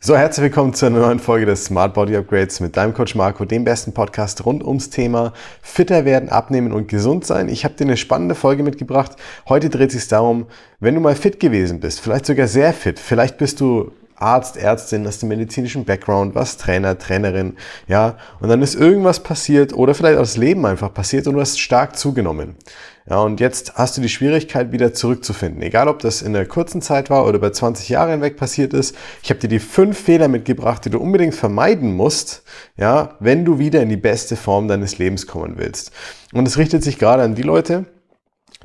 So, herzlich willkommen zu einer neuen Folge des Smart Body Upgrades mit deinem Coach Marco, dem besten Podcast rund ums Thema fitter werden, abnehmen und gesund sein. Ich habe dir eine spannende Folge mitgebracht. Heute dreht sich darum, wenn du mal fit gewesen bist, vielleicht sogar sehr fit, vielleicht bist du Arzt, Ärztin, hast einen medizinischen Background, was Trainer, Trainerin, ja, und dann ist irgendwas passiert oder vielleicht auch das Leben einfach passiert und du hast stark zugenommen. Ja, und jetzt hast du die Schwierigkeit, wieder zurückzufinden. Egal, ob das in der kurzen Zeit war oder bei 20 Jahren hinweg passiert ist. Ich habe dir die fünf Fehler mitgebracht, die du unbedingt vermeiden musst, ja, wenn du wieder in die beste Form deines Lebens kommen willst. Und es richtet sich gerade an die Leute,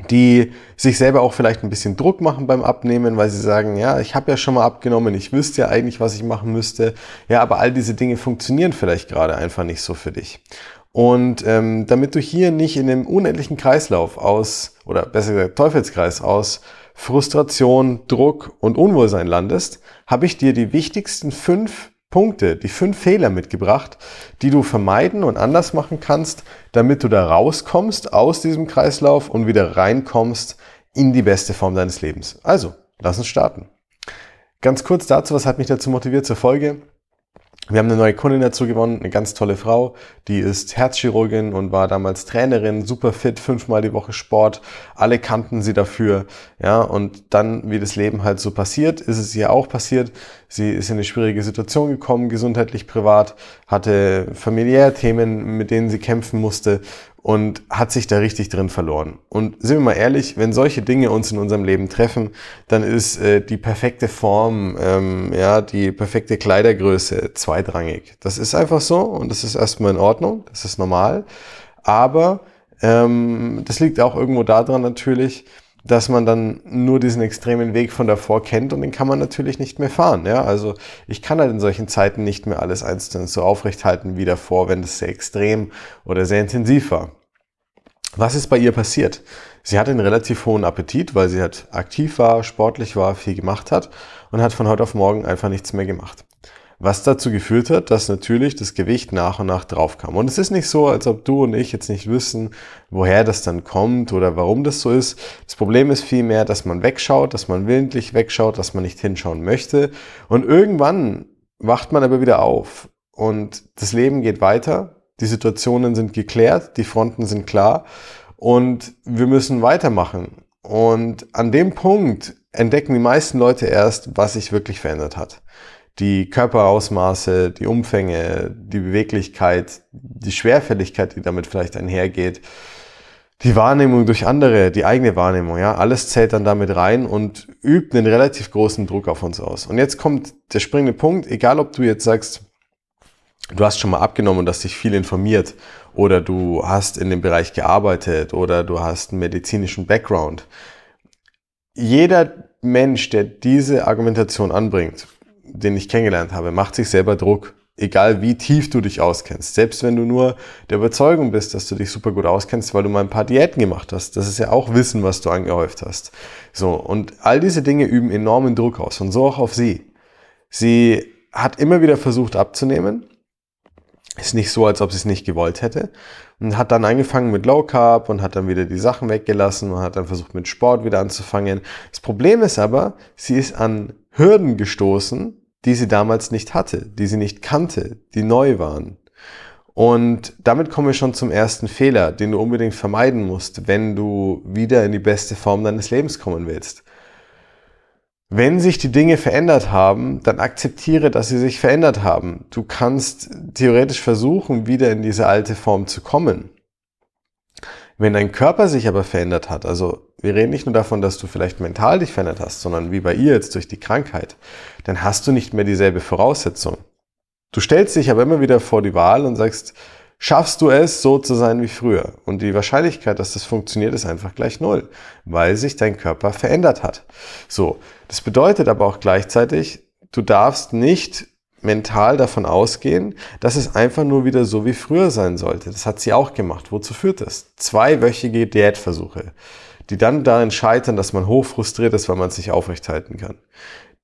die sich selber auch vielleicht ein bisschen Druck machen beim Abnehmen, weil sie sagen, ja, ich habe ja schon mal abgenommen, ich wüsste ja eigentlich, was ich machen müsste. Ja, aber all diese Dinge funktionieren vielleicht gerade einfach nicht so für dich. Und ähm, damit du hier nicht in dem unendlichen Kreislauf aus, oder besser gesagt Teufelskreis aus Frustration, Druck und Unwohlsein landest, habe ich dir die wichtigsten fünf Punkte, die fünf Fehler mitgebracht, die du vermeiden und anders machen kannst, damit du da rauskommst aus diesem Kreislauf und wieder reinkommst in die beste Form deines Lebens. Also, lass uns starten. Ganz kurz dazu, was hat mich dazu motiviert zur Folge? Wir haben eine neue Kundin dazu gewonnen, eine ganz tolle Frau, die ist Herzchirurgin und war damals Trainerin, super fit, fünfmal die Woche Sport, alle kannten sie dafür, ja, und dann, wie das Leben halt so passiert, ist es ihr auch passiert. Sie ist in eine schwierige Situation gekommen, gesundheitlich, privat, hatte familiär Themen, mit denen sie kämpfen musste und hat sich da richtig drin verloren. Und sind wir mal ehrlich, wenn solche Dinge uns in unserem Leben treffen, dann ist äh, die perfekte Form, ähm, ja, die perfekte Kleidergröße zweitrangig. Das ist einfach so und das ist erstmal in Ordnung, das ist normal. Aber ähm, das liegt auch irgendwo daran natürlich, dass man dann nur diesen extremen Weg von davor kennt und den kann man natürlich nicht mehr fahren. Ja? Also ich kann halt in solchen Zeiten nicht mehr alles einzeln so aufrecht halten wie davor, wenn das sehr extrem oder sehr intensiv war. Was ist bei ihr passiert? Sie hatte einen relativ hohen Appetit, weil sie halt aktiv war, sportlich war, viel gemacht hat und hat von heute auf morgen einfach nichts mehr gemacht was dazu geführt hat, dass natürlich das Gewicht nach und nach drauf kam. Und es ist nicht so, als ob du und ich jetzt nicht wissen, woher das dann kommt oder warum das so ist. Das Problem ist vielmehr, dass man wegschaut, dass man willentlich wegschaut, dass man nicht hinschauen möchte. Und irgendwann wacht man aber wieder auf und das Leben geht weiter. Die Situationen sind geklärt, die Fronten sind klar und wir müssen weitermachen. Und an dem Punkt entdecken die meisten Leute erst, was sich wirklich verändert hat die Körperausmaße, die Umfänge, die Beweglichkeit, die Schwerfälligkeit, die damit vielleicht einhergeht, die Wahrnehmung durch andere, die eigene Wahrnehmung, ja, alles zählt dann damit rein und übt einen relativ großen Druck auf uns aus. Und jetzt kommt der springende Punkt, egal ob du jetzt sagst, du hast schon mal abgenommen und hast dich viel informiert oder du hast in dem Bereich gearbeitet oder du hast einen medizinischen Background. Jeder Mensch, der diese Argumentation anbringt, den ich kennengelernt habe, macht sich selber Druck. Egal wie tief du dich auskennst. Selbst wenn du nur der Überzeugung bist, dass du dich super gut auskennst, weil du mal ein paar Diäten gemacht hast. Das ist ja auch Wissen, was du angehäuft hast. So. Und all diese Dinge üben enormen Druck aus. Und so auch auf sie. Sie hat immer wieder versucht abzunehmen. Ist nicht so, als ob sie es nicht gewollt hätte. Und hat dann angefangen mit Low Carb und hat dann wieder die Sachen weggelassen und hat dann versucht mit Sport wieder anzufangen. Das Problem ist aber, sie ist an Hürden gestoßen, die sie damals nicht hatte, die sie nicht kannte, die neu waren. Und damit kommen wir schon zum ersten Fehler, den du unbedingt vermeiden musst, wenn du wieder in die beste Form deines Lebens kommen willst. Wenn sich die Dinge verändert haben, dann akzeptiere, dass sie sich verändert haben. Du kannst theoretisch versuchen, wieder in diese alte Form zu kommen. Wenn dein Körper sich aber verändert hat, also wir reden nicht nur davon, dass du vielleicht mental dich verändert hast, sondern wie bei ihr jetzt durch die Krankheit, dann hast du nicht mehr dieselbe Voraussetzung. Du stellst dich aber immer wieder vor die Wahl und sagst, schaffst du es, so zu sein wie früher? Und die Wahrscheinlichkeit, dass das funktioniert, ist einfach gleich null, weil sich dein Körper verändert hat. So. Das bedeutet aber auch gleichzeitig, du darfst nicht mental davon ausgehen, dass es einfach nur wieder so wie früher sein sollte. Das hat sie auch gemacht. Wozu führt das? Zweiwöchige Diätversuche, die dann darin scheitern, dass man hoch frustriert ist, weil man es nicht aufrechthalten kann.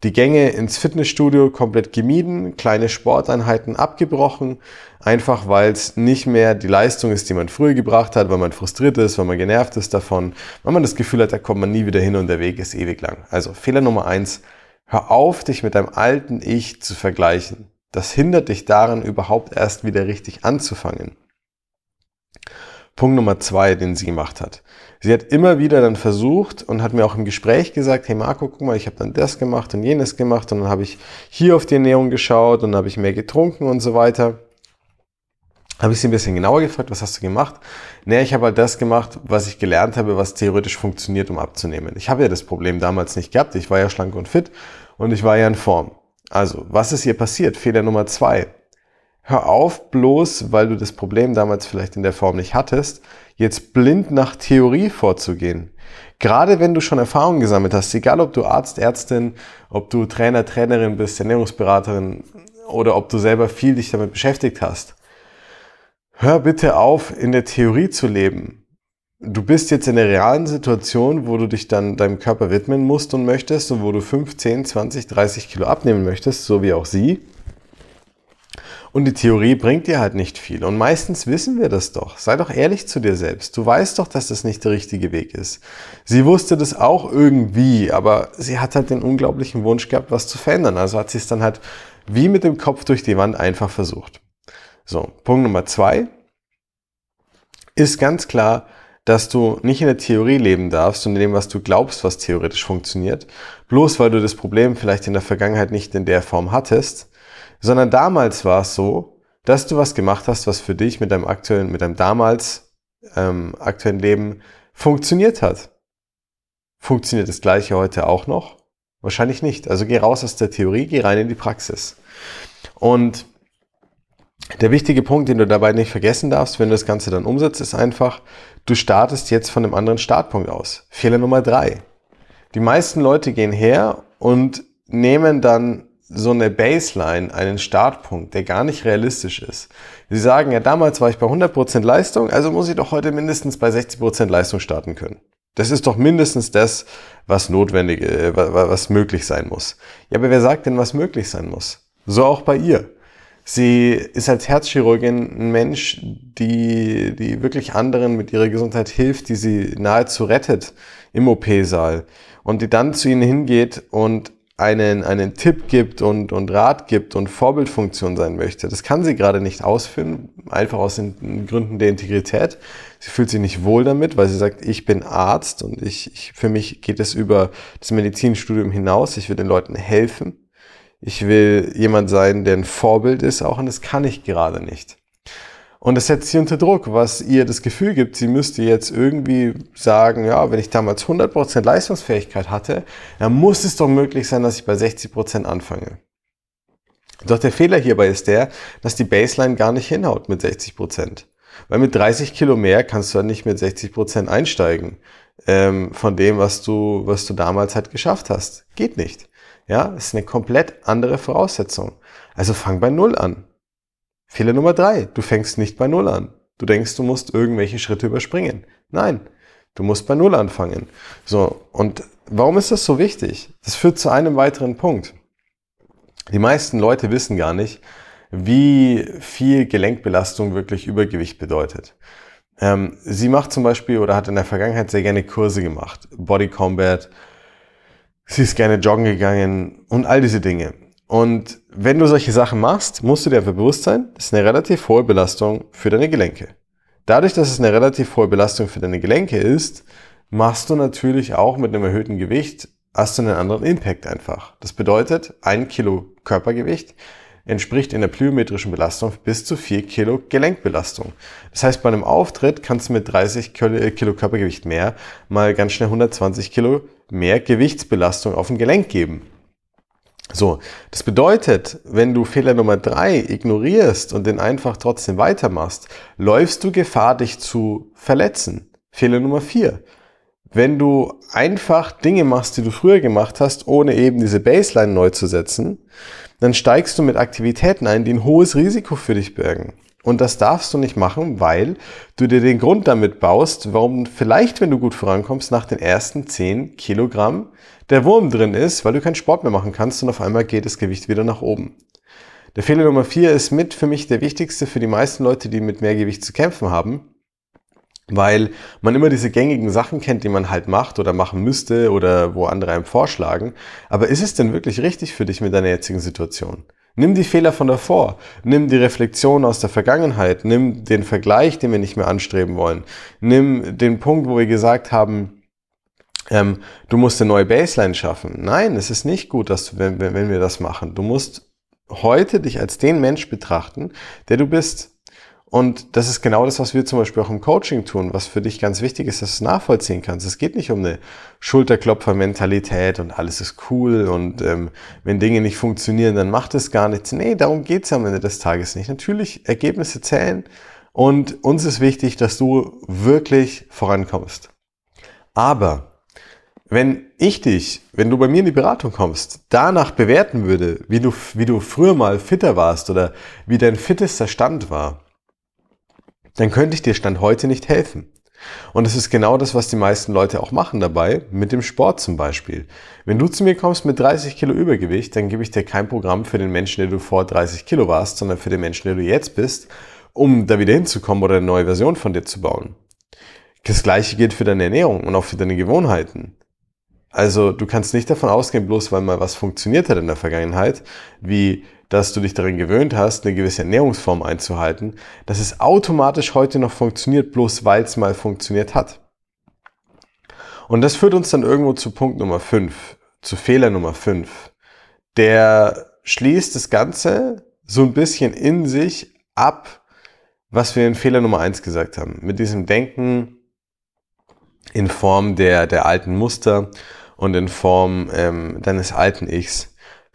Die Gänge ins Fitnessstudio komplett gemieden, kleine Sporteinheiten abgebrochen, einfach weil es nicht mehr die Leistung ist, die man früher gebracht hat, weil man frustriert ist, weil man genervt ist davon, weil man das Gefühl hat, da kommt man nie wieder hin und der Weg ist ewig lang. Also Fehler Nummer eins, Hör auf, dich mit deinem alten Ich zu vergleichen. Das hindert dich daran, überhaupt erst wieder richtig anzufangen. Punkt Nummer zwei, den sie gemacht hat. Sie hat immer wieder dann versucht und hat mir auch im Gespräch gesagt, hey Marco, guck mal, ich habe dann das gemacht und jenes gemacht und dann habe ich hier auf die Ernährung geschaut und dann habe ich mehr getrunken und so weiter. Habe ich sie ein bisschen genauer gefragt, was hast du gemacht? Naja, ich habe halt das gemacht, was ich gelernt habe, was theoretisch funktioniert, um abzunehmen. Ich habe ja das Problem damals nicht gehabt. Ich war ja schlank und fit und ich war ja in Form. Also, was ist hier passiert? Fehler Nummer zwei. Hör auf, bloß weil du das Problem damals vielleicht in der Form nicht hattest, jetzt blind nach Theorie vorzugehen. Gerade wenn du schon Erfahrungen gesammelt hast, egal ob du Arzt, Ärztin, ob du Trainer, Trainerin bist, Ernährungsberaterin oder ob du selber viel dich damit beschäftigt hast. Hör bitte auf, in der Theorie zu leben. Du bist jetzt in der realen Situation, wo du dich dann deinem Körper widmen musst und möchtest und wo du 5, 10, 20, 30 Kilo abnehmen möchtest, so wie auch sie. Und die Theorie bringt dir halt nicht viel. Und meistens wissen wir das doch. Sei doch ehrlich zu dir selbst. Du weißt doch, dass das nicht der richtige Weg ist. Sie wusste das auch irgendwie, aber sie hat halt den unglaublichen Wunsch gehabt, was zu verändern. Also hat sie es dann halt wie mit dem Kopf durch die Wand einfach versucht. So, Punkt Nummer zwei ist ganz klar, dass du nicht in der Theorie leben darfst und in dem, was du glaubst, was theoretisch funktioniert, bloß weil du das Problem vielleicht in der Vergangenheit nicht in der Form hattest, sondern damals war es so, dass du was gemacht hast, was für dich mit deinem aktuellen, mit deinem damals ähm, aktuellen Leben funktioniert hat. Funktioniert das gleiche heute auch noch? Wahrscheinlich nicht. Also geh raus aus der Theorie, geh rein in die Praxis. Und der wichtige Punkt, den du dabei nicht vergessen darfst, wenn du das Ganze dann umsetzt, ist einfach, du startest jetzt von einem anderen Startpunkt aus. Fehler Nummer drei. Die meisten Leute gehen her und nehmen dann so eine Baseline, einen Startpunkt, der gar nicht realistisch ist. Sie sagen, ja, damals war ich bei 100% Leistung, also muss ich doch heute mindestens bei 60% Leistung starten können. Das ist doch mindestens das, was notwendig, äh, was möglich sein muss. Ja, aber wer sagt denn, was möglich sein muss? So auch bei ihr. Sie ist als Herzchirurgin ein Mensch, die, die wirklich anderen mit ihrer Gesundheit hilft, die sie nahezu rettet im OP-Saal und die dann zu ihnen hingeht und einen, einen Tipp gibt und, und Rat gibt und Vorbildfunktion sein möchte. Das kann sie gerade nicht ausführen, einfach aus den Gründen der Integrität. Sie fühlt sich nicht wohl damit, weil sie sagt, ich bin Arzt und ich, ich für mich geht es über das Medizinstudium hinaus. Ich will den Leuten helfen. Ich will jemand sein, der ein Vorbild ist, auch und das kann ich gerade nicht. Und das setzt sie unter Druck, was ihr das Gefühl gibt, sie müsste jetzt irgendwie sagen, ja, wenn ich damals 100% Leistungsfähigkeit hatte, dann muss es doch möglich sein, dass ich bei 60% anfange. Doch der Fehler hierbei ist der, dass die Baseline gar nicht hinhaut mit 60%. Weil mit 30 Kilo mehr kannst du ja nicht mit 60% einsteigen ähm, von dem, was du, was du damals halt geschafft hast. Geht nicht. Ja, ist eine komplett andere Voraussetzung. Also fang bei Null an. Fehler Nummer drei, du fängst nicht bei Null an. Du denkst, du musst irgendwelche Schritte überspringen. Nein, du musst bei Null anfangen. So, und warum ist das so wichtig? Das führt zu einem weiteren Punkt. Die meisten Leute wissen gar nicht, wie viel Gelenkbelastung wirklich Übergewicht bedeutet. Ähm, sie macht zum Beispiel oder hat in der Vergangenheit sehr gerne Kurse gemacht. Body Combat, sie ist gerne joggen gegangen und all diese Dinge. Und wenn du solche Sachen machst, musst du dir bewusst sein, das ist eine relativ hohe Belastung für deine Gelenke. Dadurch, dass es eine relativ hohe Belastung für deine Gelenke ist, machst du natürlich auch mit einem erhöhten Gewicht, hast du einen anderen Impact einfach. Das bedeutet, ein Kilo Körpergewicht entspricht in der plyometrischen Belastung bis zu vier Kilo Gelenkbelastung. Das heißt, bei einem Auftritt kannst du mit 30 Kilo Körpergewicht mehr mal ganz schnell 120 Kilo mehr Gewichtsbelastung auf ein Gelenk geben. So, das bedeutet, wenn du Fehler Nummer drei ignorierst und den einfach trotzdem weitermachst, läufst du Gefahr, dich zu verletzen. Fehler Nummer vier. Wenn du einfach Dinge machst, die du früher gemacht hast, ohne eben diese Baseline neu zu setzen, dann steigst du mit Aktivitäten ein, die ein hohes Risiko für dich bergen. Und das darfst du nicht machen, weil du dir den Grund damit baust, warum vielleicht, wenn du gut vorankommst, nach den ersten 10 Kilogramm der Wurm drin ist, weil du keinen Sport mehr machen kannst und auf einmal geht das Gewicht wieder nach oben. Der Fehler Nummer 4 ist mit für mich der wichtigste für die meisten Leute, die mit mehr Gewicht zu kämpfen haben. Weil man immer diese gängigen Sachen kennt, die man halt macht oder machen müsste oder wo andere einem vorschlagen. Aber ist es denn wirklich richtig für dich mit deiner jetzigen Situation? Nimm die Fehler von davor, nimm die Reflexion aus der Vergangenheit, nimm den Vergleich, den wir nicht mehr anstreben wollen, nimm den Punkt, wo wir gesagt haben, ähm, du musst eine neue Baseline schaffen. Nein, es ist nicht gut, dass du, wenn, wenn wir das machen. Du musst heute dich als den Mensch betrachten, der du bist. Und das ist genau das, was wir zum Beispiel auch im Coaching tun, was für dich ganz wichtig ist, dass du es nachvollziehen kannst. Es geht nicht um eine Schulterklopfer-Mentalität und alles ist cool und ähm, wenn Dinge nicht funktionieren, dann macht es gar nichts. Nee, darum geht's am Ende des Tages nicht. Natürlich, Ergebnisse zählen und uns ist wichtig, dass du wirklich vorankommst. Aber wenn ich dich, wenn du bei mir in die Beratung kommst, danach bewerten würde, wie du, wie du früher mal fitter warst oder wie dein fittester Stand war, dann könnte ich dir Stand heute nicht helfen. Und es ist genau das, was die meisten Leute auch machen dabei, mit dem Sport zum Beispiel. Wenn du zu mir kommst mit 30 Kilo Übergewicht, dann gebe ich dir kein Programm für den Menschen, der du vor 30 Kilo warst, sondern für den Menschen, der du jetzt bist, um da wieder hinzukommen oder eine neue Version von dir zu bauen. Das gleiche gilt für deine Ernährung und auch für deine Gewohnheiten. Also du kannst nicht davon ausgehen, bloß weil mal was funktioniert hat in der Vergangenheit, wie dass du dich darin gewöhnt hast, eine gewisse Ernährungsform einzuhalten, dass es automatisch heute noch funktioniert, bloß weil es mal funktioniert hat. Und das führt uns dann irgendwo zu Punkt Nummer 5, zu Fehler Nummer 5. Der schließt das Ganze so ein bisschen in sich ab, was wir in Fehler Nummer 1 gesagt haben. Mit diesem Denken in Form der, der alten Muster und in Form ähm, deines alten Ichs.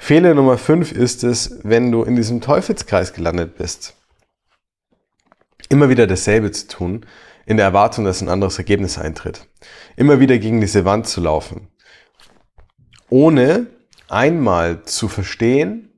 Fehler Nummer 5 ist es, wenn du in diesem Teufelskreis gelandet bist. Immer wieder dasselbe zu tun, in der Erwartung, dass ein anderes Ergebnis eintritt. Immer wieder gegen diese Wand zu laufen. Ohne einmal zu verstehen,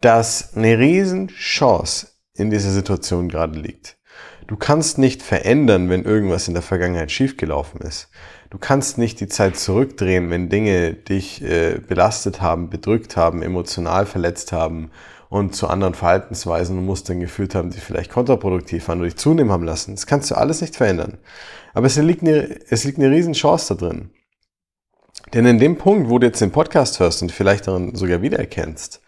dass eine Riesenchance in dieser Situation gerade liegt. Du kannst nicht verändern, wenn irgendwas in der Vergangenheit schiefgelaufen ist. Du kannst nicht die Zeit zurückdrehen, wenn Dinge dich äh, belastet haben, bedrückt haben, emotional verletzt haben und zu anderen Verhaltensweisen und Mustern geführt haben, die vielleicht kontraproduktiv waren oder dich zunehmen haben lassen. Das kannst du alles nicht verändern. Aber es liegt eine, es liegt eine riesen Chance da drin. Denn in dem Punkt, wo du jetzt den Podcast hörst und vielleicht darin sogar wiedererkennst,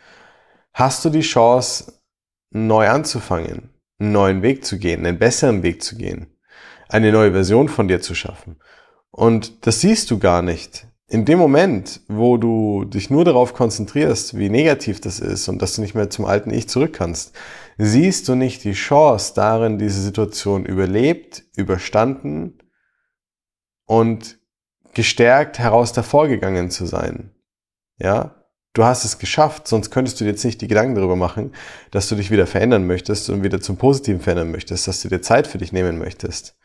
hast du die Chance, neu anzufangen, einen neuen Weg zu gehen, einen besseren Weg zu gehen, eine neue Version von dir zu schaffen. Und das siehst du gar nicht. In dem Moment, wo du dich nur darauf konzentrierst, wie negativ das ist und dass du nicht mehr zum alten Ich zurück kannst, siehst du nicht die Chance darin, diese Situation überlebt, überstanden und gestärkt heraus davor zu sein. Ja? Du hast es geschafft, sonst könntest du dir jetzt nicht die Gedanken darüber machen, dass du dich wieder verändern möchtest und wieder zum Positiven verändern möchtest, dass du dir Zeit für dich nehmen möchtest.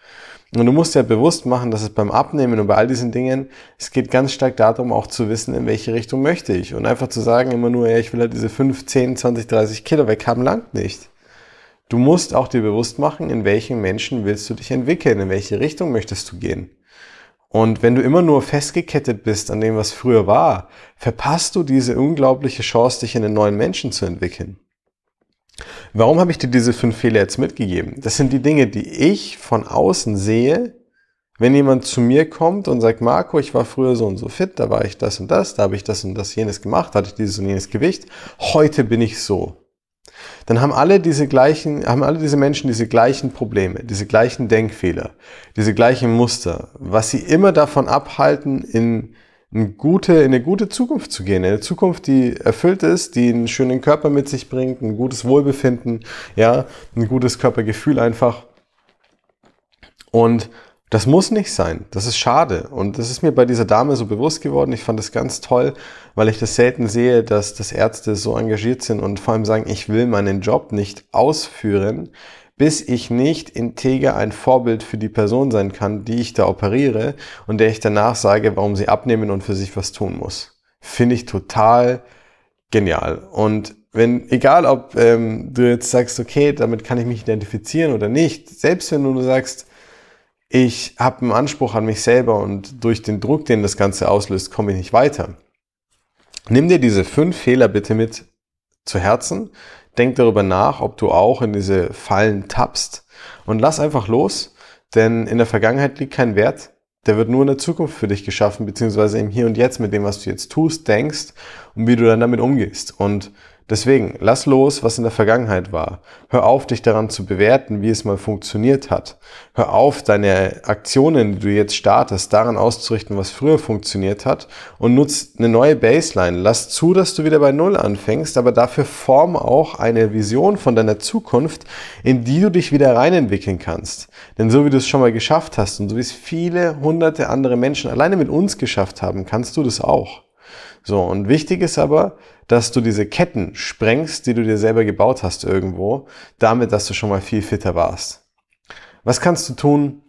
Und du musst dir bewusst machen, dass es beim Abnehmen und bei all diesen Dingen, es geht ganz stark darum, auch zu wissen, in welche Richtung möchte ich. Und einfach zu sagen immer nur, ja, ich will halt diese 5, 10, 20, 30 Kilo weghaben, langt nicht. Du musst auch dir bewusst machen, in welchen Menschen willst du dich entwickeln, in welche Richtung möchtest du gehen. Und wenn du immer nur festgekettet bist an dem, was früher war, verpasst du diese unglaubliche Chance, dich in einen neuen Menschen zu entwickeln. Warum habe ich dir diese fünf Fehler jetzt mitgegeben? Das sind die Dinge, die ich von außen sehe, wenn jemand zu mir kommt und sagt, Marco, ich war früher so und so fit, da war ich das und das, da habe ich das und das jenes gemacht, hatte ich dieses und jenes Gewicht, heute bin ich so dann haben alle diese gleichen, haben alle diese Menschen diese gleichen Probleme, diese gleichen Denkfehler, diese gleichen Muster, was sie immer davon abhalten, in eine gute, in eine gute Zukunft zu gehen, eine Zukunft, die erfüllt ist, die einen schönen Körper mit sich bringt, ein gutes Wohlbefinden, ja, ein gutes Körpergefühl einfach. Und das muss nicht sein. Das ist schade. Und das ist mir bei dieser Dame so bewusst geworden. Ich fand das ganz toll, weil ich das selten sehe, dass, dass Ärzte so engagiert sind und vor allem sagen, ich will meinen Job nicht ausführen, bis ich nicht integer ein Vorbild für die Person sein kann, die ich da operiere und der ich danach sage, warum sie abnehmen und für sich was tun muss. Finde ich total genial. Und wenn, egal ob ähm, du jetzt sagst, okay, damit kann ich mich identifizieren oder nicht, selbst wenn du sagst, ich habe einen Anspruch an mich selber und durch den Druck, den das Ganze auslöst, komme ich nicht weiter. Nimm dir diese fünf Fehler bitte mit zu Herzen. Denk darüber nach, ob du auch in diese Fallen tappst und lass einfach los. denn in der Vergangenheit liegt kein Wert. Der wird nur in der Zukunft für dich geschaffen, beziehungsweise im Hier und Jetzt mit dem, was du jetzt tust, denkst und wie du dann damit umgehst. Und Deswegen, lass los, was in der Vergangenheit war. Hör auf, dich daran zu bewerten, wie es mal funktioniert hat. Hör auf, deine Aktionen, die du jetzt startest, daran auszurichten, was früher funktioniert hat und nutz eine neue Baseline. Lass zu, dass du wieder bei Null anfängst, aber dafür form auch eine Vision von deiner Zukunft, in die du dich wieder reinentwickeln kannst. Denn so wie du es schon mal geschafft hast und so wie es viele hunderte andere Menschen alleine mit uns geschafft haben, kannst du das auch. So, und wichtig ist aber, dass du diese Ketten sprengst, die du dir selber gebaut hast irgendwo, damit, dass du schon mal viel fitter warst. Was kannst du tun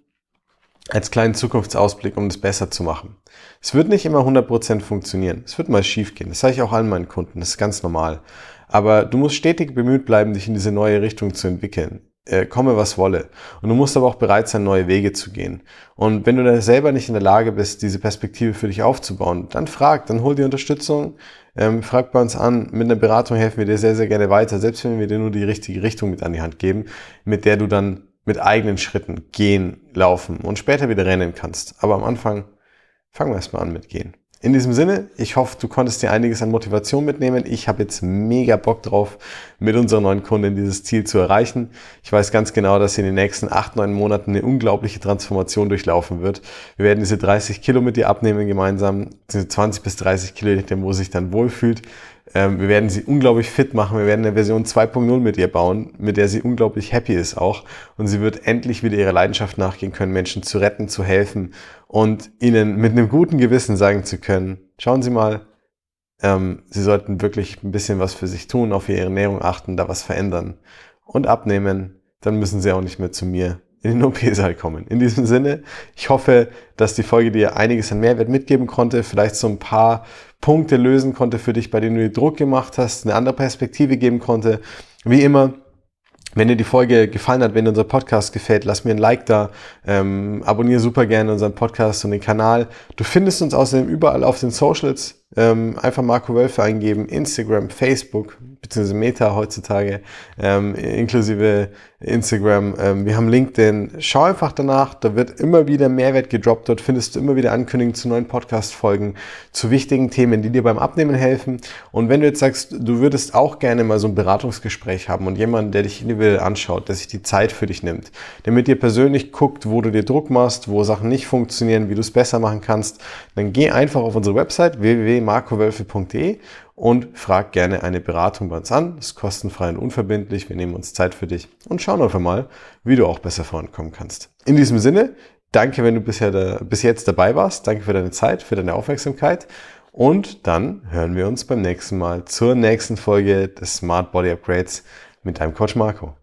als kleinen Zukunftsausblick, um das besser zu machen? Es wird nicht immer 100% funktionieren. Es wird mal schief gehen. Das sage ich auch allen meinen Kunden. Das ist ganz normal. Aber du musst stetig bemüht bleiben, dich in diese neue Richtung zu entwickeln äh, komme was wolle. Und du musst aber auch bereit sein, neue Wege zu gehen. Und wenn du da selber nicht in der Lage bist, diese Perspektive für dich aufzubauen, dann frag, dann hol die Unterstützung, ähm, frag bei uns an. Mit einer Beratung helfen wir dir sehr, sehr gerne weiter, selbst wenn wir dir nur die richtige Richtung mit an die Hand geben, mit der du dann mit eigenen Schritten gehen, laufen und später wieder rennen kannst. Aber am Anfang fangen wir erstmal an mit gehen. In diesem Sinne, ich hoffe, du konntest dir einiges an Motivation mitnehmen. Ich habe jetzt mega Bock drauf, mit unserer neuen Kundin dieses Ziel zu erreichen. Ich weiß ganz genau, dass sie in den nächsten acht, neun Monaten eine unglaubliche Transformation durchlaufen wird. Wir werden diese 30 Kilo mit ihr abnehmen gemeinsam, diese 20 bis 30 Kilo, wo sie sich dann wohlfühlt. Ähm, wir werden sie unglaublich fit machen. Wir werden eine Version 2.0 mit ihr bauen, mit der sie unglaublich happy ist auch. Und sie wird endlich wieder ihrer Leidenschaft nachgehen können, Menschen zu retten, zu helfen und ihnen mit einem guten Gewissen sagen zu können, schauen Sie mal, ähm, Sie sollten wirklich ein bisschen was für sich tun, auf Ihre Ernährung achten, da was verändern und abnehmen. Dann müssen Sie auch nicht mehr zu mir in den OP-Saal kommen. In diesem Sinne, ich hoffe, dass die Folge dir einiges an Mehrwert mitgeben konnte, vielleicht so ein paar Punkte lösen konnte für dich, bei denen du dir Druck gemacht hast, eine andere Perspektive geben konnte. Wie immer, wenn dir die Folge gefallen hat, wenn dir unser Podcast gefällt, lass mir ein Like da, ähm, abonniere super gerne unseren Podcast und den Kanal. Du findest uns außerdem überall auf den Socials. Ähm, einfach Marco Wölfe eingeben, Instagram, Facebook, beziehungsweise Meta heutzutage, ähm, inklusive Instagram. Ähm, wir haben LinkedIn. Schau einfach danach, da wird immer wieder Mehrwert gedroppt. Dort findest du immer wieder Ankündigungen zu neuen Podcast-Folgen, zu wichtigen Themen, die dir beim Abnehmen helfen. Und wenn du jetzt sagst, du würdest auch gerne mal so ein Beratungsgespräch haben und jemanden, der dich individuell anschaut, der sich die Zeit für dich nimmt, der mit dir persönlich guckt, wo du dir Druck machst, wo Sachen nicht funktionieren, wie du es besser machen kannst, dann geh einfach auf unsere Website www.markowölfe.de und frag gerne eine Beratung bei uns an. Das ist kostenfrei und unverbindlich. Wir nehmen uns Zeit für dich und schauen einfach mal, wie du auch besser vorankommen kannst. In diesem Sinne, danke, wenn du bisher da, bis jetzt dabei warst. Danke für deine Zeit, für deine Aufmerksamkeit. Und dann hören wir uns beim nächsten Mal zur nächsten Folge des Smart Body Upgrades mit deinem Coach Marco.